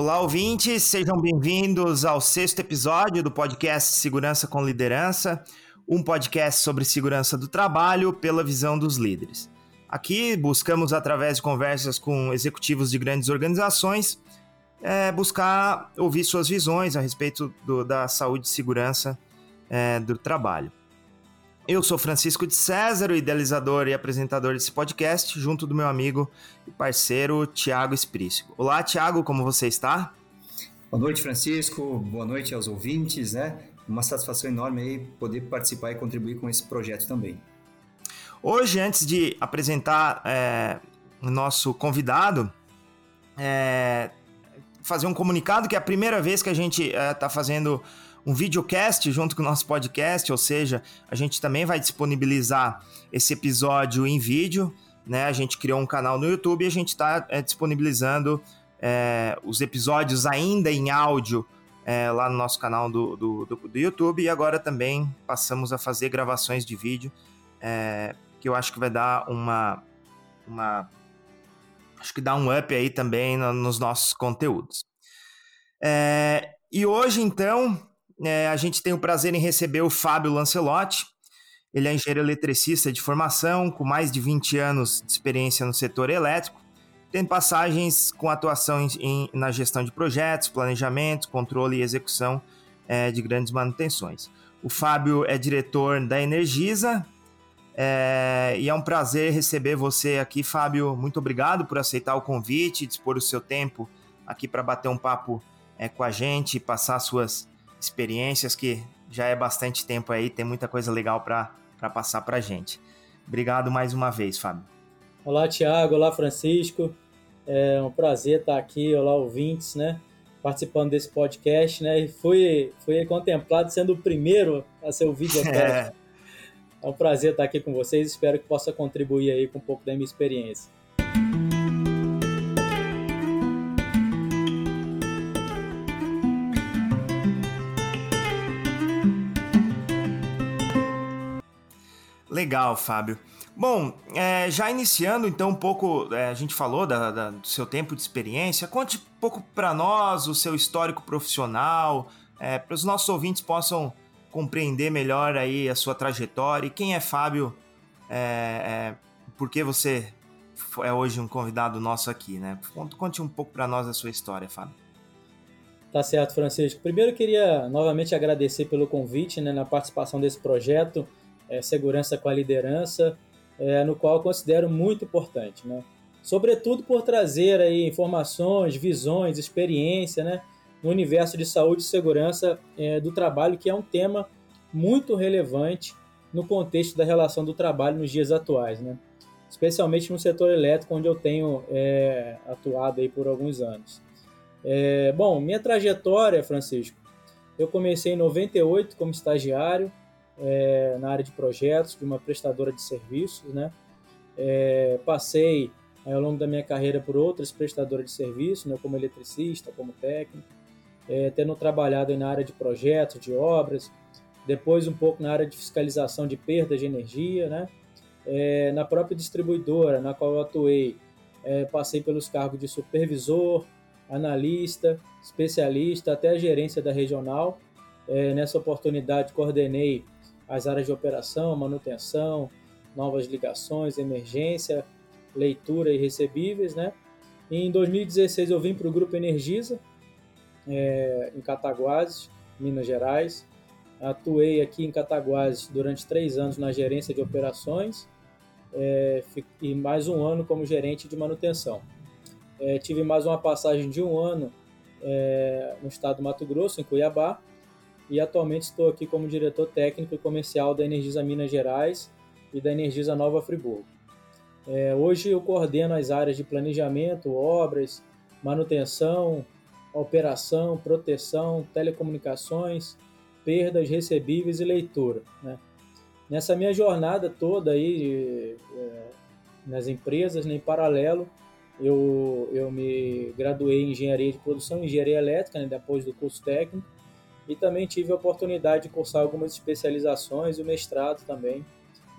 Olá, ouvintes, sejam bem-vindos ao sexto episódio do podcast Segurança com Liderança, um podcast sobre segurança do trabalho pela visão dos líderes. Aqui buscamos, através de conversas com executivos de grandes organizações, é, buscar ouvir suas visões a respeito do, da saúde e segurança é, do trabalho. Eu sou Francisco de César, o idealizador e apresentador desse podcast, junto do meu amigo e parceiro Tiago Esprício. Olá, Tiago, como você está? Boa noite, Francisco. Boa noite aos ouvintes, né? Uma satisfação enorme aí poder participar e contribuir com esse projeto também. Hoje, antes de apresentar é, o nosso convidado, é, fazer um comunicado que é a primeira vez que a gente está é, fazendo um videocast junto com o nosso podcast, ou seja, a gente também vai disponibilizar esse episódio em vídeo. Né? A gente criou um canal no YouTube e a gente está é, disponibilizando é, os episódios ainda em áudio é, lá no nosso canal do, do, do, do, YouTube e agora também passamos a fazer gravações de vídeo é, que eu acho que vai dar uma, uma acho que dá um up aí também no, nos nossos conteúdos. É, e hoje, então, é, a gente tem o prazer em receber o Fábio Lancelotti. Ele é engenheiro eletricista de formação, com mais de 20 anos de experiência no setor elétrico, tem passagens com atuação em, em, na gestão de projetos, planejamento, controle e execução é, de grandes manutenções. O Fábio é diretor da Energisa é, e é um prazer receber você aqui, Fábio. Muito obrigado por aceitar o convite, dispor o seu tempo aqui para bater um papo é, com a gente, passar suas experiências, que já é bastante tempo aí, tem muita coisa legal para passar para a gente. Obrigado mais uma vez, Fábio. Olá, Tiago. Olá, Francisco. É um prazer estar aqui. Olá, ouvintes, né? Participando desse podcast, né? E fui, fui contemplado sendo o primeiro a ser ouvido até. É. é um prazer estar aqui com vocês. Espero que possa contribuir aí com um pouco da minha experiência. Legal, Fábio. Bom, é, já iniciando então um pouco, é, a gente falou da, da, do seu tempo de experiência, conte um pouco para nós o seu histórico profissional, é, para os nossos ouvintes possam compreender melhor aí a sua trajetória e quem é Fábio, é, é, por que você é hoje um convidado nosso aqui, né? Conte um pouco para nós a sua história, Fábio. Tá certo, Francisco. Primeiro eu queria novamente agradecer pelo convite né, na participação desse projeto é, segurança com a liderança, é, no qual eu considero muito importante, né? Sobretudo por trazer aí informações, visões, experiência, né? No universo de saúde e segurança é, do trabalho, que é um tema muito relevante no contexto da relação do trabalho nos dias atuais, né? Especialmente no setor elétrico, onde eu tenho é, atuado aí por alguns anos. É, bom, minha trajetória, Francisco, eu comecei em 98 como estagiário, é, na área de projetos de uma prestadora de serviços, né? É, passei ao longo da minha carreira por outras prestadoras de serviços, né, como eletricista, como técnico, é, tendo trabalhado na área de projetos, de obras, depois um pouco na área de fiscalização de perdas de energia, né? É, na própria distribuidora na qual eu atuei, é, passei pelos cargos de supervisor, analista, especialista, até a gerência da regional. É, nessa oportunidade, coordenei as áreas de operação, manutenção, novas ligações, emergência, leitura e recebíveis, né? Em 2016 eu vim para o Grupo Energisa, é, em Cataguases, Minas Gerais. Atuei aqui em Cataguases durante três anos na gerência de operações é, e mais um ano como gerente de manutenção. É, tive mais uma passagem de um ano é, no estado do Mato Grosso, em Cuiabá, e atualmente estou aqui como diretor técnico e comercial da Energisa Minas Gerais e da Energisa Nova Friburgo. É, hoje eu coordeno as áreas de planejamento, obras, manutenção, operação, proteção, telecomunicações, perdas, recebíveis e leitura. Né? Nessa minha jornada toda aí é, nas empresas, né, em paralelo, eu, eu me graduei em engenharia de produção, engenharia elétrica, né, depois do curso técnico, e também tive a oportunidade de cursar algumas especializações e o mestrado também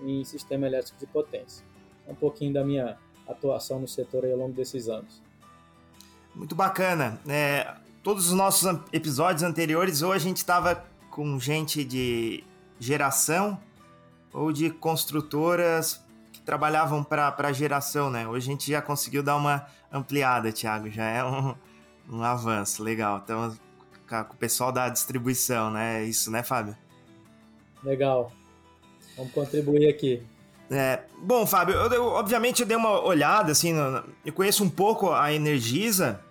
em sistema elétrico de potência. Um pouquinho da minha atuação no setor ao longo desses anos. Muito bacana. É, todos os nossos episódios anteriores, ou a gente estava com gente de geração ou de construtoras que trabalhavam para geração, né? Hoje a gente já conseguiu dar uma ampliada, Thiago, já é um, um avanço legal. Então, com o pessoal da distribuição, né? Isso, né, Fábio? Legal. Vamos contribuir aqui. É, bom, Fábio, eu, eu, obviamente eu dei uma olhada, assim, no, eu conheço um pouco a Energisa,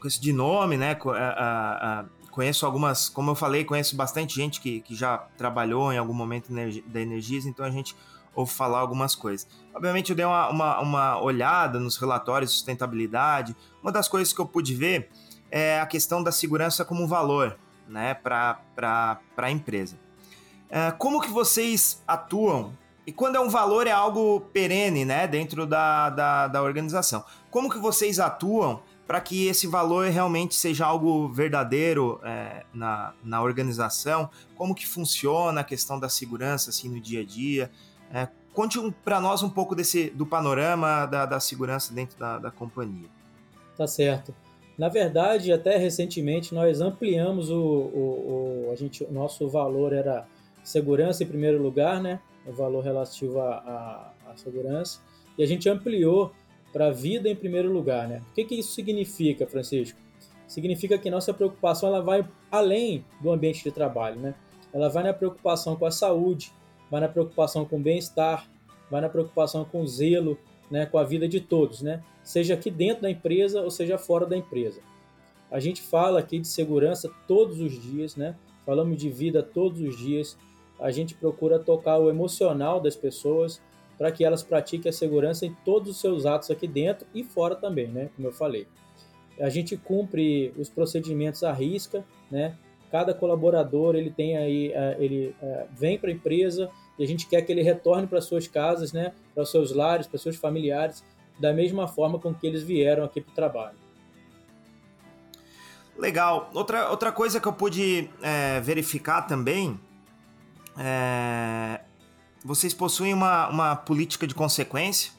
conheço de nome, né? A, a, conheço algumas, como eu falei, conheço bastante gente que, que já trabalhou em algum momento da Energisa, então a gente ouve falar algumas coisas. Obviamente eu dei uma, uma, uma olhada nos relatórios de sustentabilidade. Uma das coisas que eu pude ver é a questão da segurança como valor né, para a empresa. É, como que vocês atuam? E quando é um valor, é algo perene né, dentro da, da, da organização. Como que vocês atuam para que esse valor realmente seja algo verdadeiro é, na, na organização? Como que funciona a questão da segurança assim, no dia a dia? É, conte um, para nós um pouco desse, do panorama da, da segurança dentro da, da companhia. Tá certo. Na verdade, até recentemente nós ampliamos o, o, o, a gente, o nosso valor era segurança em primeiro lugar, né? O valor relativo à, à, à segurança. E a gente ampliou para a vida em primeiro lugar, né? O que, que isso significa, Francisco? Significa que nossa preocupação ela vai além do ambiente de trabalho, né? Ela vai na preocupação com a saúde, vai na preocupação com o bem-estar, vai na preocupação com o zelo, né, com a vida de todos, né? Seja aqui dentro da empresa ou seja fora da empresa. A gente fala aqui de segurança todos os dias, né? Falamos de vida todos os dias. A gente procura tocar o emocional das pessoas, para que elas pratiquem a segurança em todos os seus atos aqui dentro e fora também, né? Como eu falei. A gente cumpre os procedimentos à risca, né? Cada colaborador ele tem aí, é, ele é, vem para a empresa e a gente quer que ele retorne para suas casas, né? Para seus lares, para seus familiares, da mesma forma com que eles vieram aqui para o trabalho. Legal. Outra, outra coisa que eu pude é, verificar também é, vocês possuem uma, uma política de consequência,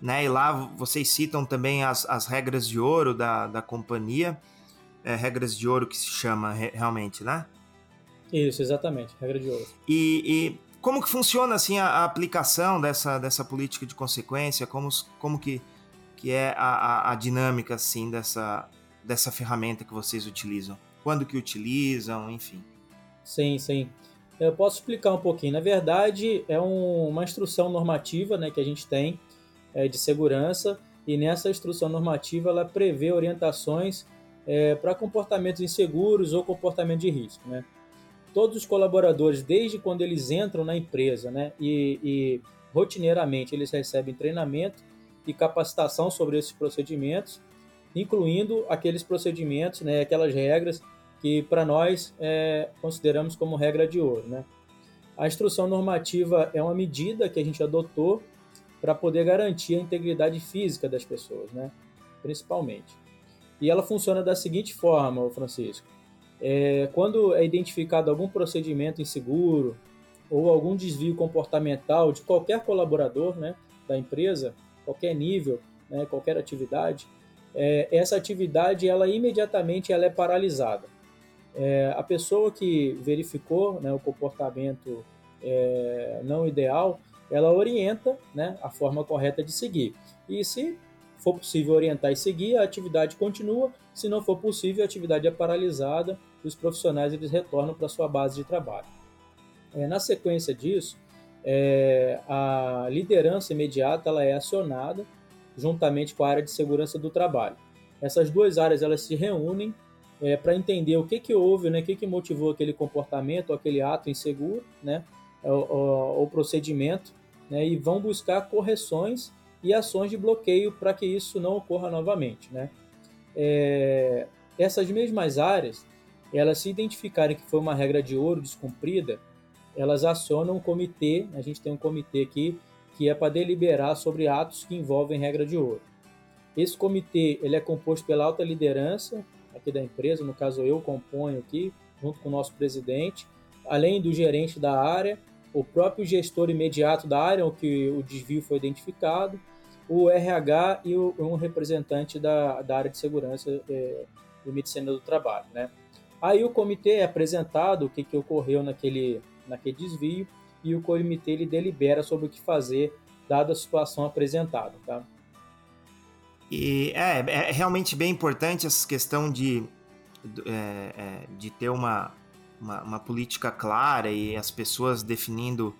né? E lá vocês citam também as, as regras de ouro da, da companhia, é, regras de ouro que se chama re, realmente, né? Isso, exatamente, regra de ouro. E, e como que funciona assim a, a, aplicação dessa, dessa política de consequência? Como, como que, que é a, a, a dinâmica assim dessa, dessa ferramenta que vocês utilizam? Quando que utilizam, enfim? Sim, sim. Eu posso explicar um pouquinho. Na verdade, é um, uma instrução normativa né, que a gente tem é, de segurança e nessa instrução normativa ela prevê orientações é, para comportamentos inseguros ou comportamento de risco. Né? Todos os colaboradores, desde quando eles entram na empresa né, e, e rotineiramente eles recebem treinamento e capacitação sobre esses procedimentos, incluindo aqueles procedimentos, né, aquelas regras que para nós é, consideramos como regra de ouro. Né? A instrução normativa é uma medida que a gente adotou para poder garantir a integridade física das pessoas, né? principalmente. E ela funciona da seguinte forma, Francisco. É, quando é identificado algum procedimento inseguro ou algum desvio comportamental de qualquer colaborador né, da empresa, qualquer nível, né, qualquer atividade, é, essa atividade ela imediatamente ela é paralisada é, a pessoa que verificou né, o comportamento é, não ideal, ela orienta né, a forma correta de seguir. E se for possível orientar e seguir, a atividade continua. Se não for possível, a atividade é paralisada e os profissionais eles retornam para sua base de trabalho. É, na sequência disso, é, a liderança imediata ela é acionada juntamente com a área de segurança do trabalho. Essas duas áreas elas se reúnem é, para entender o que, que houve, né, o que, que motivou aquele comportamento, aquele ato inseguro, né, o, o procedimento, né, e vão buscar correções e ações de bloqueio para que isso não ocorra novamente. Né. É, essas mesmas áreas, elas se identificarem que foi uma regra de ouro descumprida, elas acionam um comitê, a gente tem um comitê aqui que é para deliberar sobre atos que envolvem regra de ouro. Esse comitê ele é composto pela alta liderança, aqui da empresa, no caso eu componho aqui, junto com o nosso presidente, além do gerente da área, o próprio gestor imediato da área, o que o desvio foi identificado, o RH e um representante da, da área de segurança é, e medicina do trabalho, né? Aí o comitê é apresentado o que, que ocorreu naquele, naquele desvio e o comitê ele delibera sobre o que fazer dada a situação apresentada, tá? E é, é realmente bem importante essa questão de, é, é, de ter uma, uma, uma, política clara e as pessoas definindo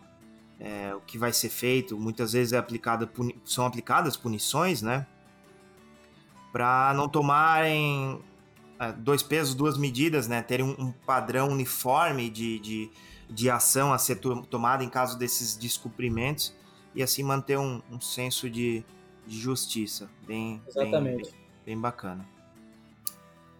é, o que vai ser feito. Muitas vezes é aplicada, são aplicadas punições, né? Para não tomarem é, dois pesos, duas medidas, né? Terem um, um padrão uniforme de, de, de ação a ser to tomada em caso desses descumprimentos e assim manter um, um senso de, de justiça. Bem, Exatamente. Bem, bem, bacana.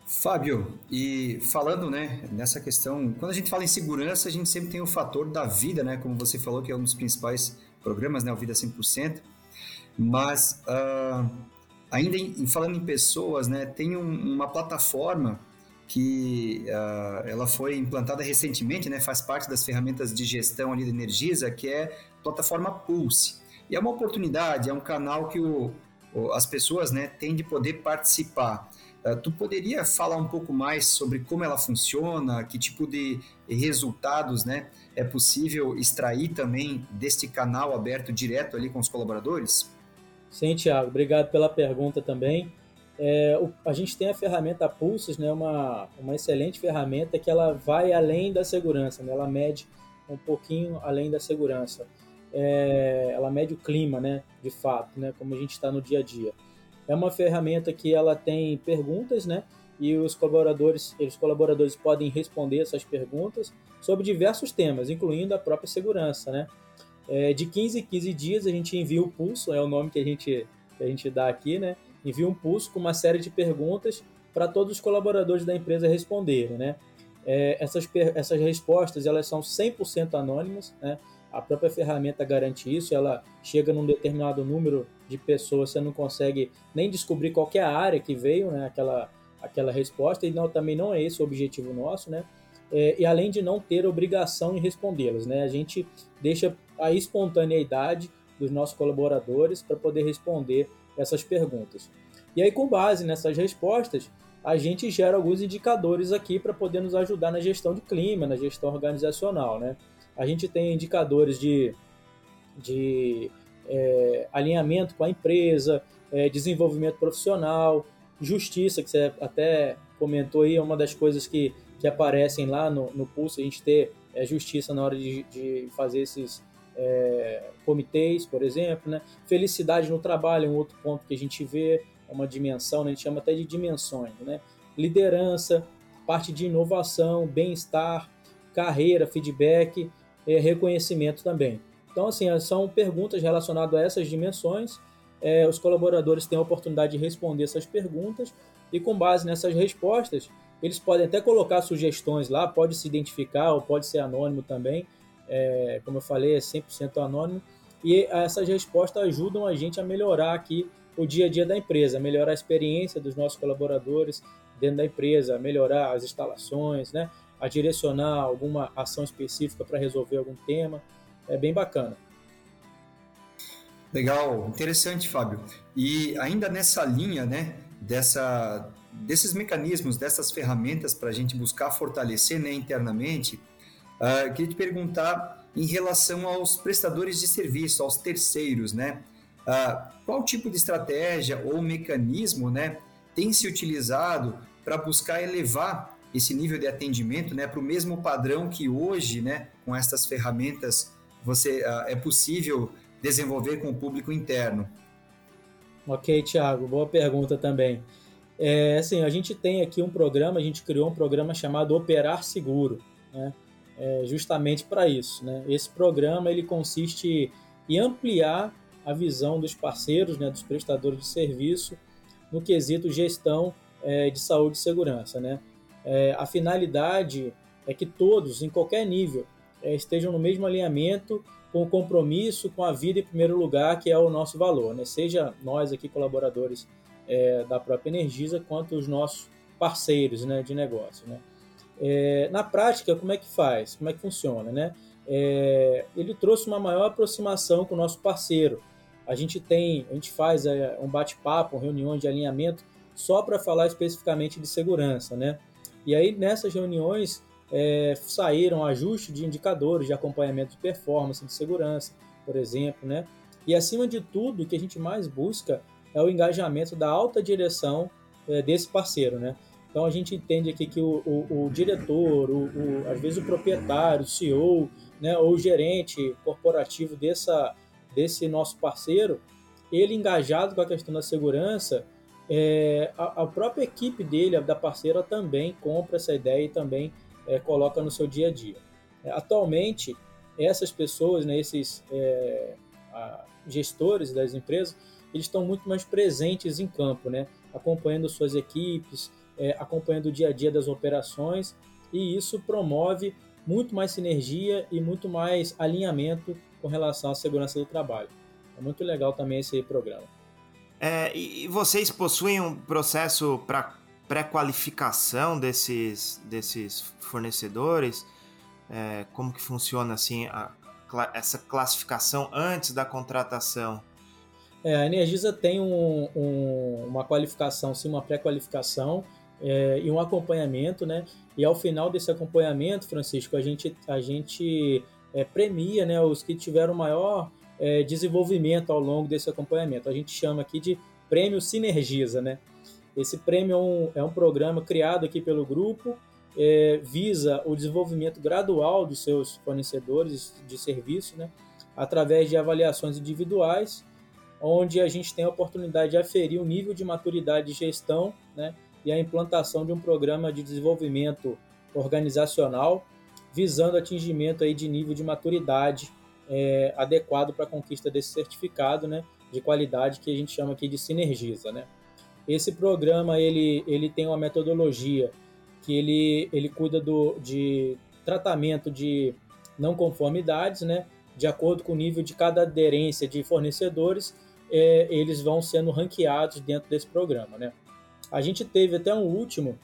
Fábio, e falando né, nessa questão, quando a gente fala em segurança, a gente sempre tem o fator da vida, né? Como você falou, que é um dos principais programas, né? O Vida 100%. Mas, uh, ainda em, falando em pessoas, né? Tem um, uma plataforma que uh, ela foi implantada recentemente, né? Faz parte das ferramentas de gestão ali da Energisa, que é a plataforma Pulse. E é uma oportunidade, é um canal que o, o, as pessoas né, têm de poder participar. Uh, tu poderia falar um pouco mais sobre como ela funciona, que tipo de resultados né, é possível extrair também deste canal aberto direto ali com os colaboradores? Sim, Tiago, obrigado pela pergunta também. É, o, a gente tem a ferramenta Pulses, né, uma, uma excelente ferramenta que ela vai além da segurança, né, ela mede um pouquinho além da segurança é, ela mede o clima, né, de fato, né, como a gente está no dia a dia. É uma ferramenta que ela tem perguntas, né, e os colaboradores, os colaboradores podem responder essas perguntas sobre diversos temas, incluindo a própria segurança, né. É, de 15 em 15 dias a gente envia o pulso, é o nome que a gente, que a gente dá aqui, né, envia um pulso com uma série de perguntas para todos os colaboradores da empresa responderem, né. É, essas, essas respostas elas são 100% anônimas, né, a própria ferramenta garante isso, ela chega num determinado número de pessoas, você não consegue nem descobrir qual é a área que veio, né, aquela, aquela resposta, e não, também não é esse o objetivo nosso, né? É, e além de não ter obrigação em respondê-las, né? A gente deixa a espontaneidade dos nossos colaboradores para poder responder essas perguntas. E aí, com base nessas respostas, a gente gera alguns indicadores aqui para poder nos ajudar na gestão de clima, na gestão organizacional, né? A gente tem indicadores de, de é, alinhamento com a empresa, é, desenvolvimento profissional, justiça, que você até comentou aí, é uma das coisas que, que aparecem lá no, no Pulse, a gente ter é, justiça na hora de, de fazer esses é, comitês, por exemplo. Né? Felicidade no trabalho é um outro ponto que a gente vê, é uma dimensão, né? a gente chama até de dimensões. Né? Liderança, parte de inovação, bem-estar, carreira, feedback é, reconhecimento também. Então, assim, são perguntas relacionadas a essas dimensões. É, os colaboradores têm a oportunidade de responder essas perguntas e, com base nessas respostas, eles podem até colocar sugestões lá, pode se identificar ou pode ser anônimo também. É, como eu falei, é 100% anônimo. E essas respostas ajudam a gente a melhorar aqui o dia a dia da empresa, melhorar a experiência dos nossos colaboradores dentro da empresa, melhorar as instalações, né? a direcionar alguma ação específica para resolver algum tema. É bem bacana. Legal, interessante, Fábio. E ainda nessa linha, né, dessa, desses mecanismos, dessas ferramentas para a gente buscar fortalecer né, internamente, uh, queria te perguntar em relação aos prestadores de serviço, aos terceiros, né? Uh, qual tipo de estratégia ou mecanismo, né, tem se utilizado para buscar elevar esse nível de atendimento né, para o mesmo padrão que hoje, né, com essas ferramentas, você uh, é possível desenvolver com o público interno? Ok, Thiago, boa pergunta também. É, assim, a gente tem aqui um programa, a gente criou um programa chamado Operar Seguro, né? É, justamente para isso. Né? Esse programa ele consiste em ampliar a visão dos parceiros, né, dos prestadores de serviço, no quesito gestão é, de saúde e segurança. Né? É, a finalidade é que todos, em qualquer nível, é, estejam no mesmo alinhamento com o compromisso com a vida em primeiro lugar, que é o nosso valor, né? seja nós aqui colaboradores é, da própria Energisa, quanto os nossos parceiros né, de negócio. Né? É, na prática, como é que faz? Como é que funciona? Né? É, ele trouxe uma maior aproximação com o nosso parceiro. a gente tem, a gente faz é, um bate-papo, reuniões de alinhamento só para falar especificamente de segurança, né? E aí nessas reuniões é, saíram ajustes de indicadores de acompanhamento de performance, de segurança, por exemplo, né? E acima de tudo, o que a gente mais busca é o engajamento da alta direção é, desse parceiro, né? Então a gente entende aqui que o, o, o diretor, o, às vezes o proprietário, o CEO, né, ou o gerente corporativo dessa, desse nosso parceiro, ele engajado com a questão da segurança, é, a, a, própria equipe dele, da parceira, também compra essa ideia e também é, coloca no seu dia a dia. É, atualmente, essas pessoas, né, esses é, a, gestores das empresas, eles estão muito mais presentes em campo, né, acompanhando suas equipes, é, acompanhando o dia a dia das operações, e isso promove muito mais sinergia e muito mais alinhamento com relação à segurança do trabalho. É muito legal também esse programa. É, e vocês possuem um processo para pré-qualificação desses, desses fornecedores? É, como que funciona assim a, essa classificação antes da contratação? É, a Energisa tem um, um, uma qualificação, sim, uma pré-qualificação é, e um acompanhamento, né? E ao final desse acompanhamento, Francisco, a gente, a gente é, premia né, os que tiveram maior é, desenvolvimento ao longo desse acompanhamento. A gente chama aqui de Prêmio Sinergiza, né? Esse prêmio é um, é um programa criado aqui pelo grupo, é, visa o desenvolvimento gradual dos seus fornecedores de serviço, né? Através de avaliações individuais, onde a gente tem a oportunidade de aferir o nível de maturidade de gestão, né? E a implantação de um programa de desenvolvimento organizacional visando atingimento aí de nível de maturidade é, adequado para a conquista desse certificado né, de qualidade que a gente chama aqui de Sinergiza. Né? Esse programa ele, ele tem uma metodologia que ele, ele cuida do, de tratamento de não conformidades, né? de acordo com o nível de cada aderência de fornecedores, é, eles vão sendo ranqueados dentro desse programa. Né? A gente teve até um último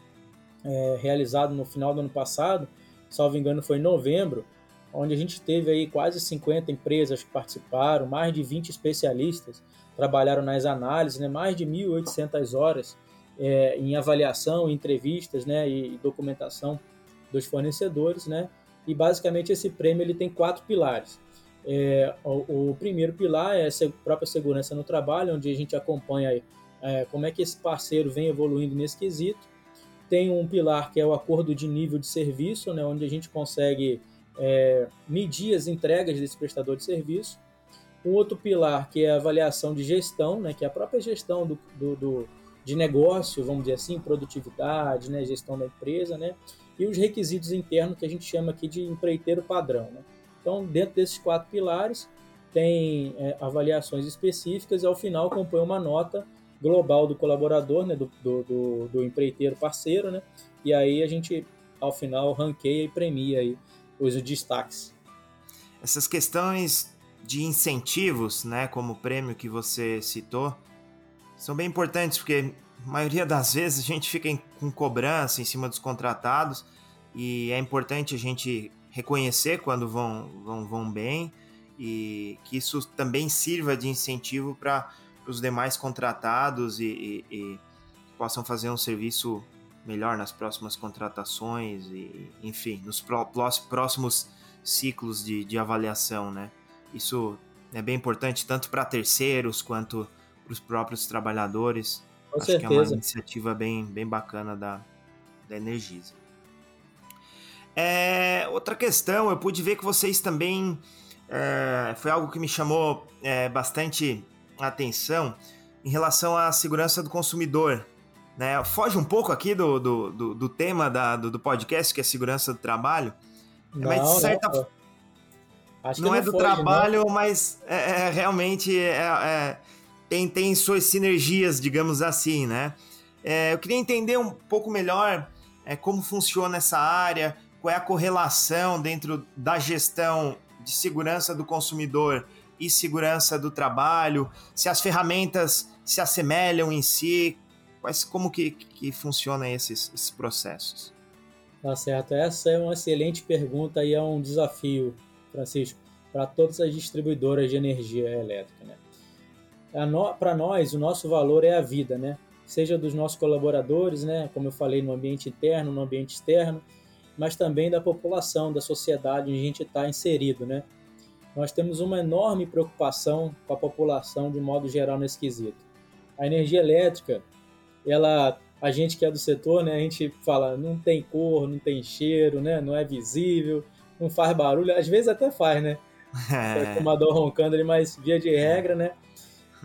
é, realizado no final do ano passado, salvo engano foi em novembro, onde a gente teve aí quase 50 empresas que participaram, mais de 20 especialistas trabalharam nas análises, né, mais de 1.800 horas é, em avaliação, entrevistas né, e documentação dos fornecedores, né, e basicamente esse prêmio ele tem quatro pilares. É, o, o, primeiro pilar é a própria segurança no trabalho, onde a gente acompanha é, como é que esse parceiro vem evoluindo nesse quesito. Tem um pilar que é o acordo de nível de serviço, né, onde a gente consegue é, medir as entregas desse prestador de serviço. Um outro pilar que é a avaliação de gestão, né, que é a própria gestão do, do, do de negócio, vamos dizer assim, produtividade, né, gestão da empresa, né, e os requisitos internos que a gente chama aqui de empreiteiro padrão. Né. Então, dentro desses quatro pilares, tem é, avaliações específicas e ao final compõe uma nota global do colaborador, né, do, do, do, empreiteiro parceiro, né, e aí a gente, ao final, ranqueia e premia aí os destaques. Essas questões de incentivos, né, como o prêmio que você citou, são bem importantes porque a maioria das vezes a gente fica com cobrança em cima dos contratados e é importante a gente reconhecer quando vão, vão, vão bem e que isso também sirva de incentivo para os demais contratados e, e, e possam fazer um serviço melhor nas próximas contratações e, enfim, nos próximos ciclos de, de avaliação, né? Isso é bem importante tanto para terceiros quanto para os próprios trabalhadores. Com Acho certeza. que é uma iniciativa bem, bem bacana da, da Energisa. É, outra questão, eu pude ver que vocês também. É, foi algo que me chamou é, bastante atenção em relação à segurança do consumidor. Né? Foge um pouco aqui do, do, do, do tema da, do, do, podcast, que é segurança do trabalho. Não, mas de certa não, Acho não, não é do foge, trabalho, não. mas é, é realmente é, é, tem, tem suas sinergias, digamos assim, né? É, eu queria entender um pouco melhor é, como funciona essa área, qual é a correlação dentro da gestão de segurança do consumidor e segurança do trabalho, se as ferramentas se assemelham em si, Quais, como que, que funciona esses, esses processos? Tá certo. Essa é uma excelente pergunta e é um desafio, Francisco, para todas as distribuidoras de energia elétrica. Né? para nós, o nosso valor é a vida, né? Seja dos nossos colaboradores, né? Como eu falei, no ambiente interno, no ambiente externo, mas também da população, da sociedade onde a gente está inserido, né? Nós temos uma enorme preocupação com a população de modo geral nesse quesito. A energia elétrica, ela, a gente que é do setor, né? A gente fala, não tem cor, não tem cheiro, né? Não é visível, não faz barulho, às vezes até faz, né? É. Fumador roncando ali, mas via de regra, né?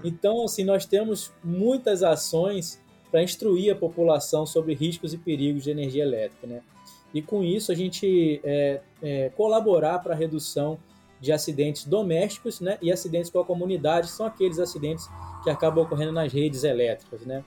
Então, assim, nós temos muitas ações para instruir a população sobre riscos e perigos de energia elétrica, né? E com isso a gente é, é, colaborar para a redução de acidentes domésticos, né? E acidentes com a comunidade são aqueles acidentes que acabam ocorrendo nas redes elétricas, né?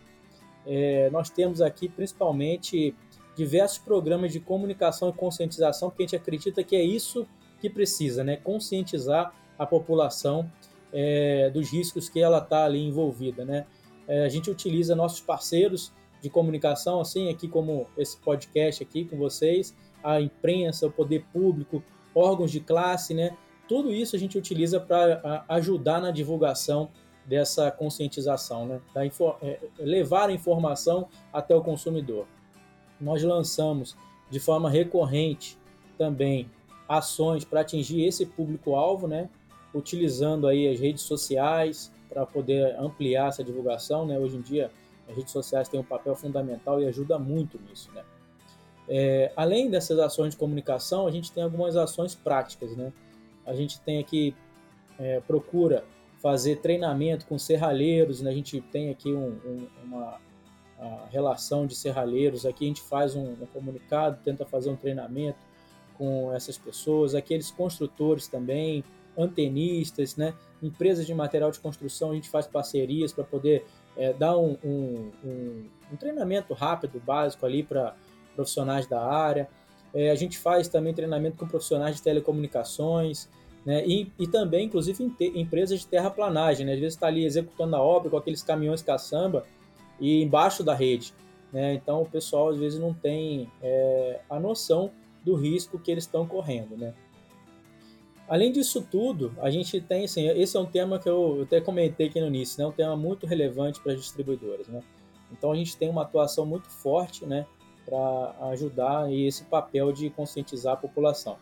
É, nós temos aqui principalmente diversos programas de comunicação e conscientização, porque a gente acredita que é isso que precisa, né? Conscientizar a população é, dos riscos que ela está ali envolvida, né? É, a gente utiliza nossos parceiros de comunicação, assim, aqui como esse podcast aqui com vocês, a imprensa, o poder público, órgãos de classe, né? Tudo isso a gente utiliza para ajudar na divulgação dessa conscientização, né? Da, é, levar a informação até o consumidor. Nós lançamos de forma recorrente também ações para atingir esse público-alvo, né? utilizando aí as redes sociais para poder ampliar essa divulgação. Né? Hoje em dia, as redes sociais têm um papel fundamental e ajuda muito nisso. Né? É, além dessas ações de comunicação, a gente tem algumas ações práticas. Né? A gente tem aqui, é, procura fazer treinamento com serralheiros, né? a gente tem aqui um, um, uma relação de serralheiros, aqui a gente faz um, um comunicado, tenta fazer um treinamento com essas pessoas, aqueles construtores também, antenistas, né? empresas de material de construção, a gente faz parcerias para poder é, dar um, um, um, um, treinamento rápido, básico ali para profissionais da área. É, a gente faz também treinamento com profissionais de telecomunicações, né? e, e também, inclusive, em empresas de terraplanagem. Né? Às vezes está ali executando a obra com aqueles caminhões caçamba e embaixo da rede. Né? Então, o pessoal às vezes não tem é, a noção do risco que eles estão correndo. Né? Além disso tudo, a gente tem, assim, esse é um tema que eu até comentei aqui no início, né? um tema muito relevante para as distribuidoras. Né? Então a gente tem uma atuação muito forte né, para ajudar esse papel de conscientizar a população.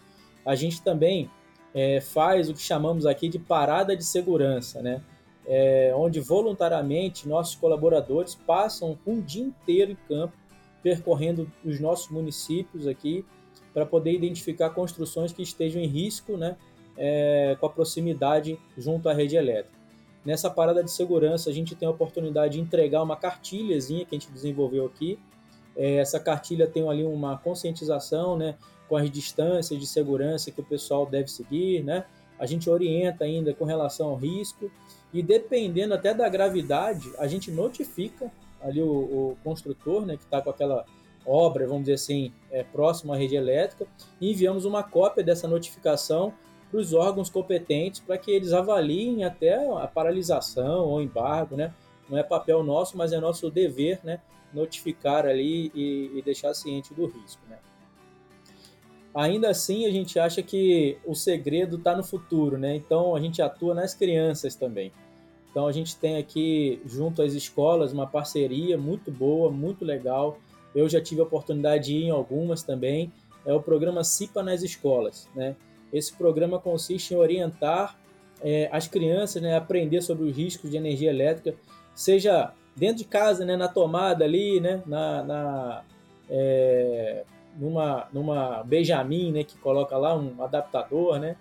A gente também é, faz o que chamamos aqui de parada de segurança, né? É, onde voluntariamente nossos colaboradores passam um dia inteiro em campo percorrendo os nossos municípios aqui para poder identificar construções que estejam em risco, né, é, com a proximidade junto à rede elétrica. Nessa parada de segurança, a gente tem a oportunidade de entregar uma cartilhazinha que a gente desenvolveu aqui. É, essa cartilha tem ali uma conscientização né, com as distâncias de segurança que o pessoal deve seguir. Né? A gente orienta ainda com relação ao risco e, dependendo até da gravidade, a gente notifica ali o, o construtor né, que está com aquela obra, vamos dizer assim, é, próximo à rede elétrica, e enviamos uma cópia dessa notificação para os órgãos competentes para que eles avaliem até a paralisação ou embargo, né? Não é papel nosso, mas é nosso dever, né? Notificar ali e, e deixar ciente do risco, né? Ainda assim, a gente acha que o segredo está no futuro, né? Então, a gente atua nas crianças também. Então, a gente tem aqui, junto às escolas, uma parceria muito boa, muito legal. Eu já tive a oportunidade de ir em algumas também. É o programa CIPA nas escolas, né? Esse programa consiste em orientar é, as crianças né, a aprender sobre os riscos de energia elétrica, seja dentro de casa, né, na tomada ali, né, na, na é, numa, numa Benjamin, né, que coloca lá um adaptador, né?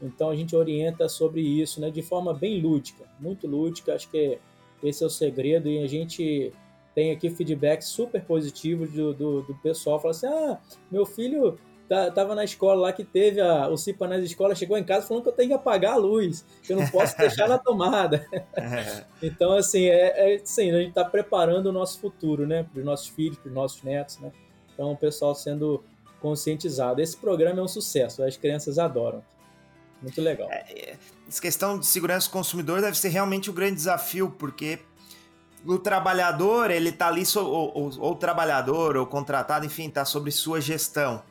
Então a gente orienta sobre isso, né, de forma bem lúdica, muito lúdica. Acho que esse é o segredo e a gente tem aqui feedback super positivo do, do, do pessoal. Fala assim: ah, meu filho tá, tava na escola lá que teve a, o CIPA nas escolas, chegou em casa falando que eu tenho que apagar a luz, que eu não posso deixar na tomada. É. então, assim, é, é assim, a gente está preparando o nosso futuro, né? Para os nossos filhos, para os nossos netos, né? Então, o pessoal sendo conscientizado. Esse programa é um sucesso, as crianças adoram. Muito legal. É, é essa questão de segurança do consumidor deve ser realmente um grande desafio, porque o trabalhador, ele está ali, ou, ou, ou, o trabalhador, ou contratado, enfim, está sobre sua gestão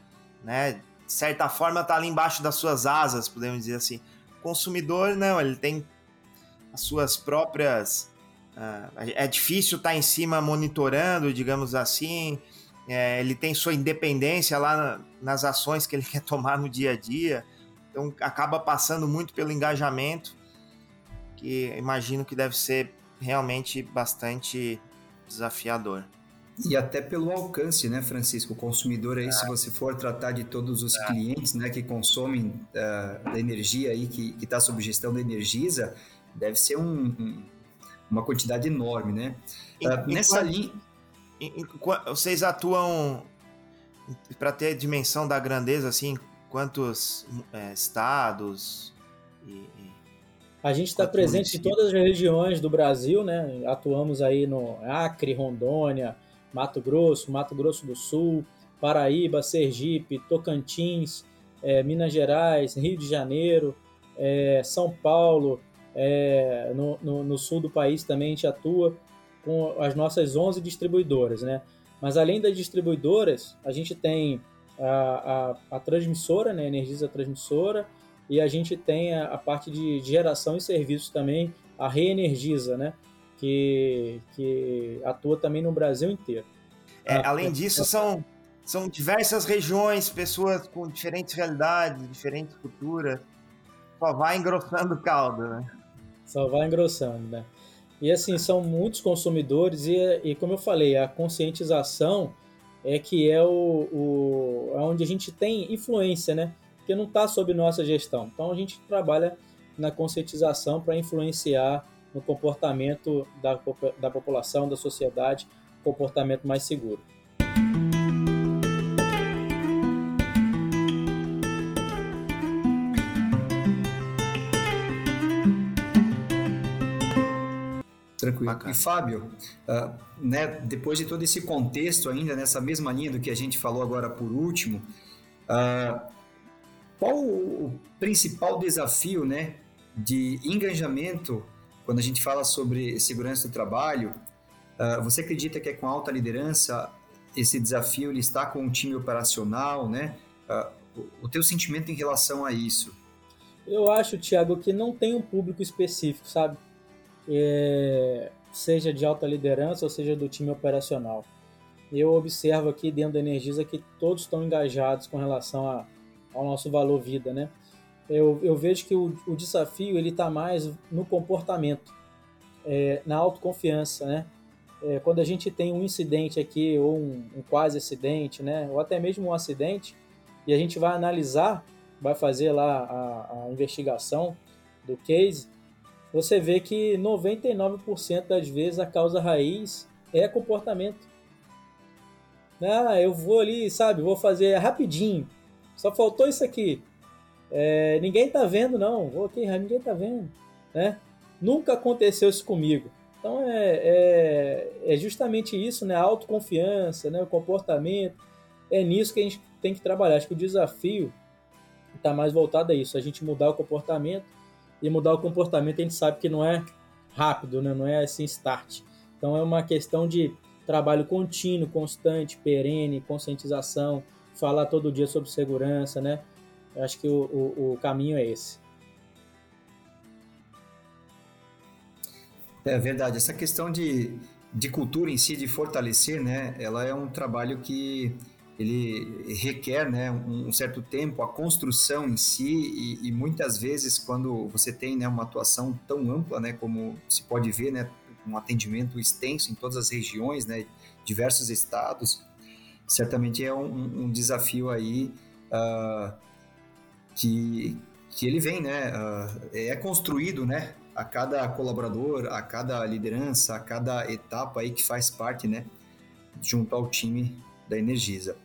né? De certa forma, tá ali embaixo das suas asas, podemos dizer assim. O consumidor, não, ele tem as suas próprias. Uh, é difícil estar tá em cima monitorando, digamos assim. É, ele tem sua independência lá na, nas ações que ele quer tomar no dia a dia. Então acaba passando muito pelo engajamento, que imagino que deve ser realmente bastante desafiador. E até pelo alcance, né, Francisco? O consumidor aí, é. se você for tratar de todos os é. clientes né, que consomem uh, da energia aí, que está sob gestão da Energisa, deve ser um, um, uma quantidade enorme, né? Uh, nessa linha. Vocês atuam para ter a dimensão da grandeza, assim, quantos é, estados e, a gente está presente em todas as regiões do Brasil, né? Atuamos aí no Acre, Rondônia, Mato Grosso, Mato Grosso do Sul, Paraíba, Sergipe, Tocantins, é, Minas Gerais, Rio de Janeiro, é, São Paulo, é, no, no, no, sul do país também a gente atua com as nossas 11 distribuidoras, né? Mas além das distribuidoras, a gente tem a, a, a transmissora, né? Energisa Transmissora, e a gente tem a, a parte de geração e serviços também, a Reenergiza, né? Que, que atua também no Brasil inteiro. É, ah, além disso, são, são diversas regiões, pessoas com diferentes realidades, diferentes culturas. Só vai engrossando o caldo, né? Só vai engrossando, né? E assim, são muitos consumidores e, e como eu falei, a conscientização é que é o, o é onde a gente tem influência, né? Porque não está sob nossa gestão. Então a gente trabalha na conscientização para influenciar no comportamento da, da população, da sociedade, comportamento mais seguro. Tranquilo. Bacana. E Fábio, uh, né, depois de todo esse contexto ainda, nessa mesma linha do que a gente falou agora por último, uh, qual o principal desafio né, de engajamento quando a gente fala sobre segurança do trabalho, uh, você acredita que é com alta liderança esse desafio ele está com um time operacional, né? Uh, o teu sentimento em relação a isso? Eu acho, Thiago, que não tem um público específico, sabe? É, seja de alta liderança ou seja do time operacional. Eu observo aqui dentro da Energisa que todos estão engajados com relação a, ao nosso valor vida, né? Eu, eu vejo que o, o desafio ele está mais no comportamento, é, na autoconfiança, né? É, quando a gente tem um incidente aqui ou um, um, quase acidente, né? Ou até mesmo um acidente e a gente vai analisar, vai fazer lá a, a investigação do case, você vê que 99% das vezes a causa raiz é comportamento. Ah, eu vou ali, sabe, vou fazer rapidinho. Só faltou isso aqui. É, ninguém tá vendo, não. Ok, ninguém tá vendo. Né? Nunca aconteceu isso comigo. Então é, é, é, justamente isso, né? A autoconfiança, né? o comportamento. É nisso que a gente tem que trabalhar. Acho que o desafio está mais voltado a isso, a gente mudar o comportamento. E mudar o comportamento a gente sabe que não é rápido, né? não é assim start. Então é uma questão de trabalho contínuo, constante, perene, conscientização, falar todo dia sobre segurança, né? Eu acho que o, o, o caminho é esse. É verdade. Essa questão de, de cultura em si, de fortalecer, né? Ela é um trabalho que ele requer né, um certo tempo, a construção em si, e, e, muitas vezes quando você tem né, uma atuação tão ampla, né, como se pode ver, né, um atendimento extenso em todas as regiões, né, diversos estados, certamente é um, um desafio aí uh, que, que ele vem, né? Uh, é construído, né? A cada colaborador, a cada liderança, a cada etapa aí que faz parte, né? Junto ao time da Energisa.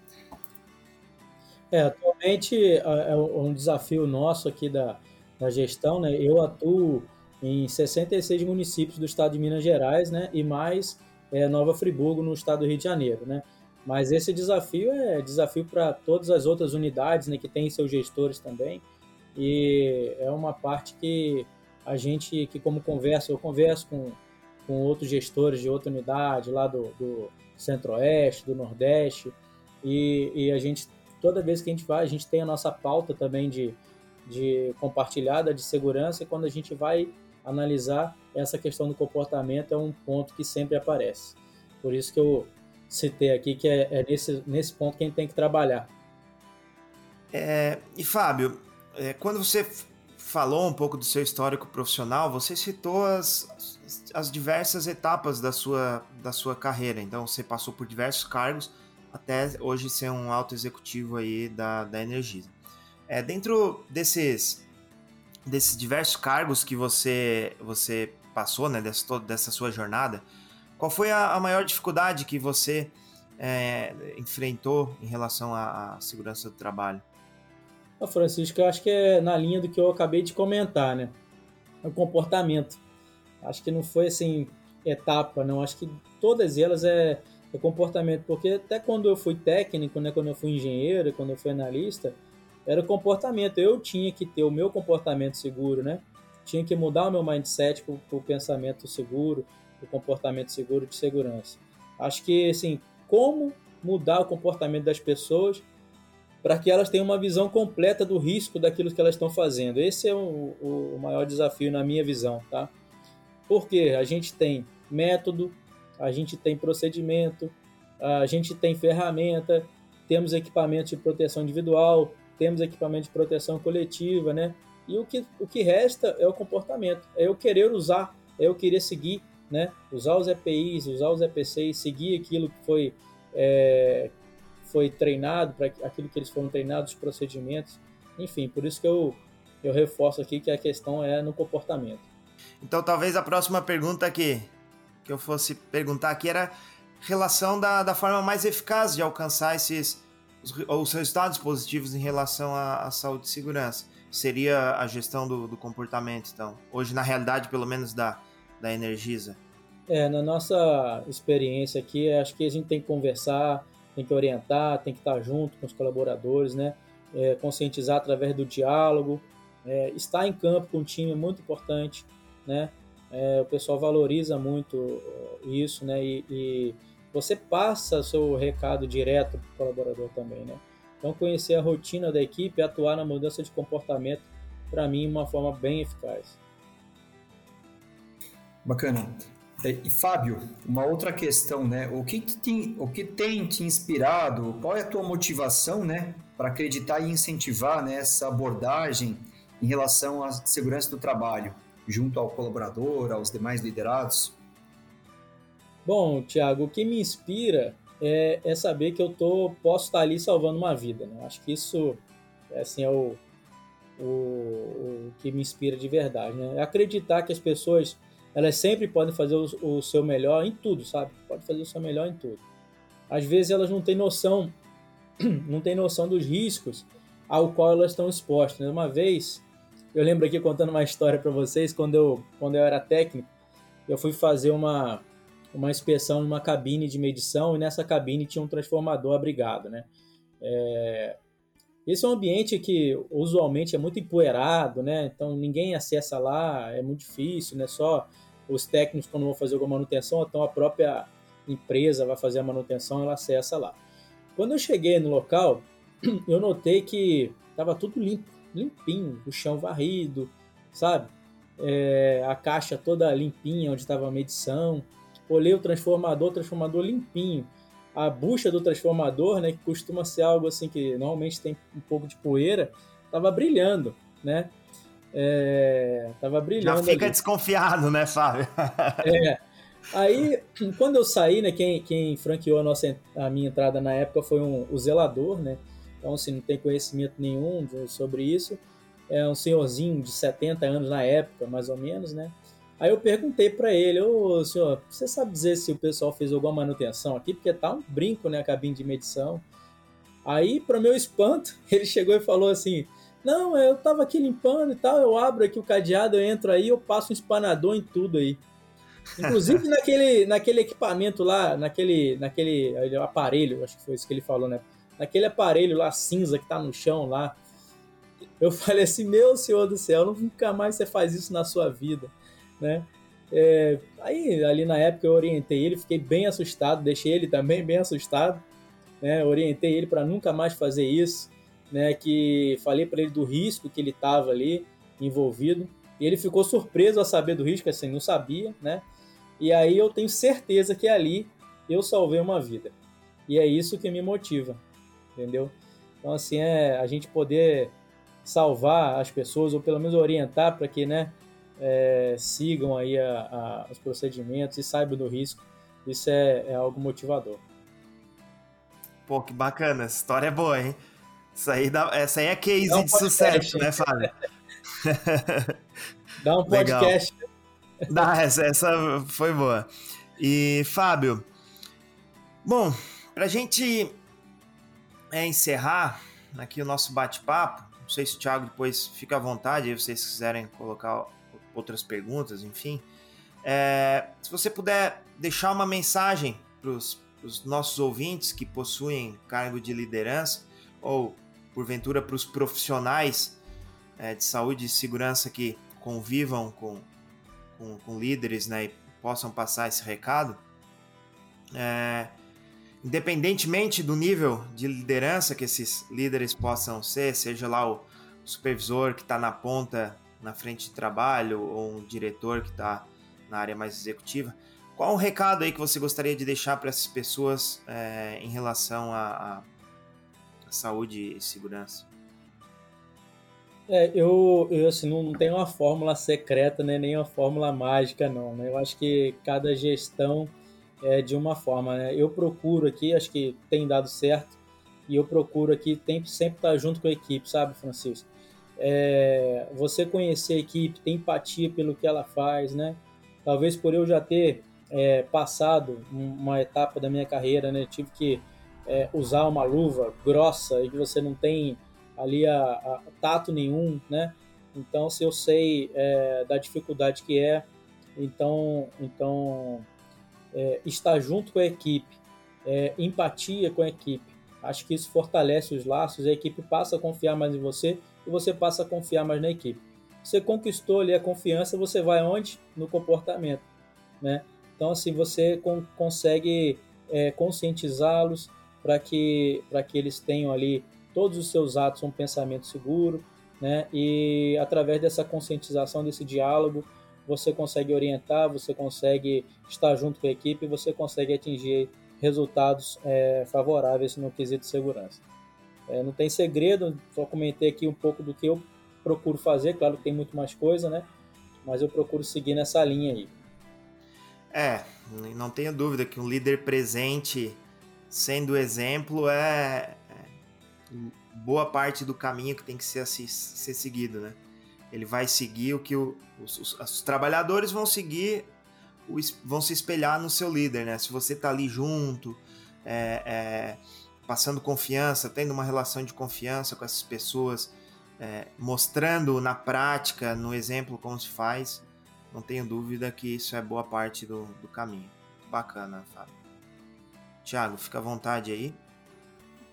É, atualmente é um desafio nosso aqui da, da gestão, né? Eu atuo em 66 municípios do estado de Minas Gerais, né? E mais é, Nova Friburgo no estado do Rio de Janeiro, né? Mas esse desafio é desafio para todas as outras unidades, né, que têm seus gestores também. E é uma parte que a gente, que como conversa, eu converso com, com outros gestores de outra unidade, lá do, do Centro-Oeste, do Nordeste, e, e, a gente, toda vez que a gente vai, a gente tem a nossa pauta também de, de compartilhada de segurança, e quando a gente vai analisar, essa questão do comportamento é um ponto que sempre aparece. Por isso que eu citei aqui que é, é nesse, nesse ponto que a gente tem que trabalhar. É, e Fábio, é, quando você falou um pouco do seu histórico profissional, você citou as, as diversas etapas da sua, da sua carreira. Então, você passou por diversos cargos até hoje ser um alto executivo aí da, da Energisa. É, dentro desses, desses diversos cargos que você, você passou, né, dessa, dessa sua jornada, qual foi a, a maior dificuldade que você é, enfrentou em relação à, à segurança do trabalho? Francisco, eu acho que é na linha do que eu acabei de comentar, né? O comportamento. Acho que não foi assim, etapa, não. Acho que todas elas é, é comportamento, porque até quando eu fui técnico, né, quando eu fui engenheiro, quando eu fui analista, era o comportamento. Eu tinha que ter o meu comportamento seguro, né? Tinha que mudar o meu mindset para o pensamento seguro, o comportamento seguro de segurança. Acho que, assim, como mudar o comportamento das pessoas para que elas tenham uma visão completa do risco daquilo que elas estão fazendo. Esse é o, o maior desafio na minha visão, tá? Porque a gente tem método, a gente tem procedimento, a gente tem ferramenta, temos equipamento de proteção individual, temos equipamento de proteção coletiva, né? E o que, o que resta é o comportamento, é eu querer usar, é eu querer seguir, né? Usar os EPIs, usar os EPCs, seguir aquilo que foi é, foi treinado, para aquilo que eles foram treinados, os procedimentos, enfim, por isso que eu, eu reforço aqui que a questão é no comportamento. Então, talvez a próxima pergunta que, que eu fosse perguntar aqui era relação da, da forma mais eficaz de alcançar esses os, os resultados positivos em relação à, à, saúde e segurança. Seria a gestão do, do comportamento, então. Hoje, na realidade, pelo menos da, da Energisa. É, na nossa experiência aqui, acho que a gente tem que conversar, tem que orientar, tem que estar junto com os colaboradores, né? É, conscientizar através do diálogo, é, estar em campo com o time é muito importante, né? É, o pessoal valoriza muito uh, isso, né? E, e você passa seu recado direto para o colaborador também, né? Então, conhecer a rotina da equipe atuar na mudança de comportamento, para mim, é uma forma bem eficaz. Bacana. E Fábio, uma outra questão, né? O que, tem, o que tem te inspirado? Qual é a tua motivação, né, para acreditar e incentivar né, abordagem em relação à segurança do trabalho, junto ao colaborador, aos demais liderados? Bom, Tiago, o que me inspira é, é, saber que eu tô, posso estar ali salvando uma vida. Né? Acho que isso assim, é o, o, o que me inspira de verdade. Né? É acreditar que as pessoas elas sempre podem fazer o, o, seu melhor em tudo, sabe? Pode fazer o seu melhor em tudo. Às vezes elas não têm noção, não têm noção dos riscos ao qual elas estão expostas. Né? Uma vez, eu lembro aqui contando uma história para vocês, quando eu, quando eu era técnico, eu fui fazer uma, uma inspeção numa cabine de medição e nessa cabine tinha um transformador abrigado, né? É, esse é um ambiente que usualmente é muito empoeirado, né? Então ninguém acessa lá, é muito difícil, né? Só os técnicos quando vão fazer alguma manutenção, então a própria empresa vai fazer a manutenção, ela acessa lá. Quando eu cheguei no local, eu notei que estava tudo limpo, limpinho, o chão varrido, sabe? É, a caixa toda limpinha, onde estava a medição. Olhei o transformador, o transformador limpinho a bucha do transformador, né, que costuma ser algo assim que normalmente tem um pouco de poeira, estava brilhando, né? É, tava brilhando. Já fica ali. desconfiado, né, Fábio? é. Aí, quando eu saí, né, quem, quem franqueou a, nossa, a minha entrada na época foi um, o zelador, né? Então, assim, não tem conhecimento nenhum sobre isso. É um senhorzinho de 70 anos na época, mais ou menos, né? Aí eu perguntei para ele, ô senhor, você sabe dizer se o pessoal fez alguma manutenção aqui? Porque tá um brinco, né, a cabine de medição. Aí, para meu espanto, ele chegou e falou assim: Não, eu tava aqui limpando e tal, eu abro aqui o cadeado, eu entro aí, eu passo um espanador em tudo aí. Inclusive naquele, naquele equipamento lá, naquele, naquele aparelho, acho que foi isso que ele falou, né? Naquele aparelho lá cinza que tá no chão lá. Eu falei assim: Meu senhor do céu, nunca mais você faz isso na sua vida né? É, aí, ali na época, eu orientei ele, fiquei bem assustado, deixei ele também bem assustado, né? Orientei ele para nunca mais fazer isso, né? Que falei para ele do risco que ele estava ali envolvido E ele ficou surpreso a saber do risco, assim, não sabia, né? E aí eu tenho certeza que ali eu salvei uma vida. E é isso que me motiva, entendeu? Então, assim, é a gente poder salvar as pessoas, ou pelo menos orientar para que, né, é, sigam aí a, a, os procedimentos e saibam do risco. Isso é, é algo motivador. Pô, que bacana, essa história é boa, hein? Isso aí dá, essa aí é case um de sucesso, né, Fábio? Dá um podcast. Dá, essa, essa foi boa. E, Fábio, bom, pra gente é, encerrar aqui o nosso bate-papo, não sei se o Thiago depois fica à vontade, aí vocês quiserem colocar outras perguntas, enfim. É, se você puder deixar uma mensagem para os nossos ouvintes que possuem cargo de liderança, ou porventura para os profissionais é, de saúde e segurança que convivam com, com, com, líderes né, e possam passar esse recado, é, independentemente do nível de liderança que esses líderes possam ser, seja lá o supervisor que está na ponta, na frente de trabalho, ou um diretor que está na área mais executiva, qual o recado aí que você gostaria de deixar para essas pessoas é, em relação à saúde e segurança? É, eu, eu assim, não, não tenho uma fórmula secreta, né, nem uma fórmula mágica, não. Né? Eu acho que cada gestão é de uma forma. Né? Eu procuro aqui, acho que tem dado certo, e eu procuro aqui tem, sempre estar junto com a equipe, sabe, Francisco? É, você conhecer a equipe, ter empatia pelo que ela faz, né? Talvez por eu já ter é, passado uma etapa da minha carreira, né? Tive que é, usar uma luva grossa e que você não tem ali a, a tato nenhum, né? Então, se eu sei é, da dificuldade que é, então, então é, estar junto com a equipe, é, empatia com a equipe, acho que isso fortalece os laços, a equipe passa a confiar mais em você e você passa a confiar mais na equipe. Você conquistou ali a confiança, você vai onde? No comportamento, né? Então, assim, você con consegue é, conscientizá-los para que, que eles tenham ali todos os seus atos um pensamento seguro, né? E através dessa conscientização, desse diálogo, você consegue orientar, você consegue estar junto com a equipe, você consegue atingir resultados é, favoráveis no quesito de segurança. É, não tem segredo, só comentei aqui um pouco do que eu procuro fazer, claro que tem muito mais coisa, né? Mas eu procuro seguir nessa linha aí. É, não tenho dúvida que um líder presente, sendo exemplo, é, boa parte do caminho que tem que ser, ser seguido, né? Ele vai seguir o que o, os, os, os, trabalhadores vão seguir, vão se espelhar no seu líder, né? Se você tá ali junto, é, é, passando confiança, tendo uma relação de confiança com essas pessoas, é, mostrando na prática, no exemplo como se faz, não tenho dúvida que isso é boa parte do, do caminho. Bacana, Fábio. Tiago, fica à vontade aí.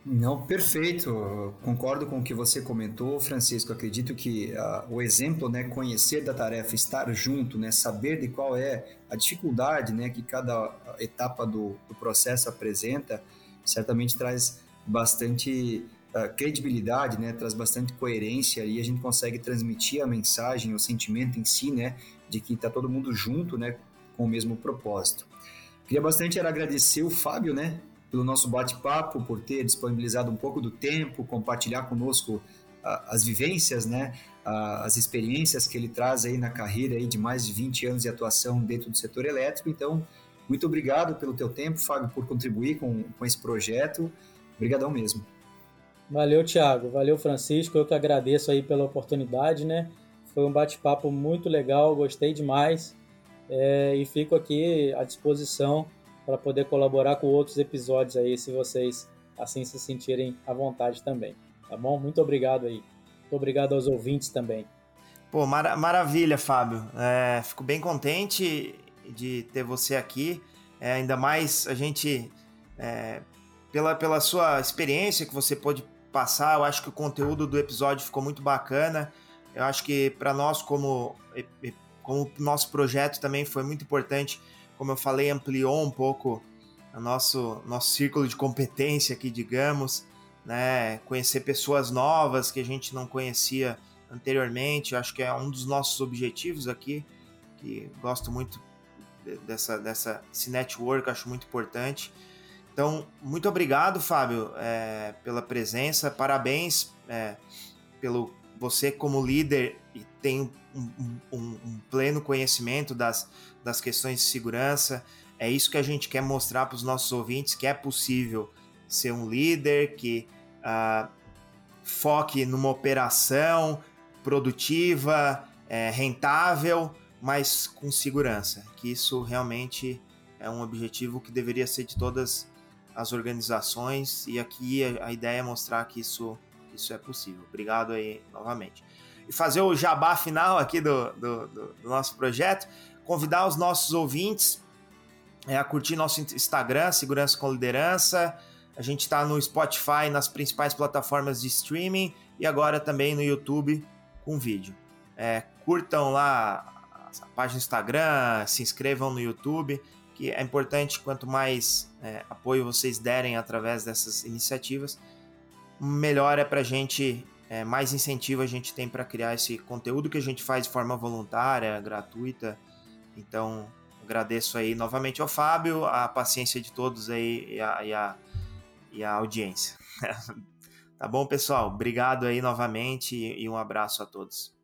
Não, perfeito. Concordo com o que você comentou, Francisco. Acredito que uh, o exemplo, né, conhecer da tarefa, estar junto, né, saber de qual é a dificuldade, né, que cada etapa do, do processo apresenta, certamente traz bastante uh, credibilidade, né, traz bastante coerência e a gente consegue transmitir a mensagem, o sentimento em si, né, de que está todo mundo junto, né, com o mesmo propósito. Queria bastante era agradecer o Fábio, né, pelo nosso bate-papo, por ter disponibilizado um pouco do tempo, compartilhar conosco uh, as vivências, né, uh, as experiências que ele traz aí na carreira aí de mais de 20 anos de atuação dentro do setor elétrico. Então, muito obrigado pelo teu tempo, Fábio, por contribuir com, com esse projeto. Obrigadão mesmo. Valeu, Thiago. Valeu, Francisco. Eu que agradeço aí pela oportunidade, né? Foi um bate-papo muito legal, gostei demais. É, e fico aqui à disposição para poder colaborar com outros episódios aí, se vocês assim se sentirem à vontade também. Tá bom? Muito obrigado aí. Muito obrigado aos ouvintes também. Pô, mar maravilha, Fábio. É, fico bem contente de ter você aqui. É, ainda mais a gente, é, pela, pela sua experiência que você pôde passar, eu acho que o conteúdo do episódio ficou muito bacana. Eu acho que para nós, como, como nosso projeto, também foi muito importante como eu falei, ampliou um pouco o nosso, nosso círculo de competência aqui, digamos, né? Conhecer pessoas novas que a gente não conhecia anteriormente, acho que é um dos nossos objetivos aqui, que gosto muito dessa, dessa esse network, acho muito importante. Então, muito obrigado, Fábio, é, pela presença, parabéns é, pelo você como líder e tem um, um, um, pleno conhecimento das, das questões de segurança. É isso que a gente quer mostrar para os nossos ouvintes, que é possível ser um líder que uh, foque numa operação produtiva, é, rentável, mas com segurança. Que isso realmente é um objetivo que deveria ser de todas as organizações e aqui a, ideia é mostrar que isso, isso é possível. Obrigado aí novamente. E fazer o jabá final aqui do, do, do, do nosso projeto, convidar os nossos ouvintes é, a curtir nosso Instagram, Segurança com Liderança. A gente está no Spotify, nas principais plataformas de streaming e agora também no YouTube com vídeo. É, curtam lá a página do Instagram, se inscrevam no YouTube, que é importante quanto mais é, apoio vocês derem através dessas iniciativas, melhor é para a gente, é, mais incentivo a gente tem para criar esse conteúdo que a gente faz de forma voluntária, gratuita. Então, agradeço aí novamente ao Fábio, a paciência de todos aí e a, e a, e a audiência. tá bom, pessoal? Obrigado aí novamente e um abraço a todos.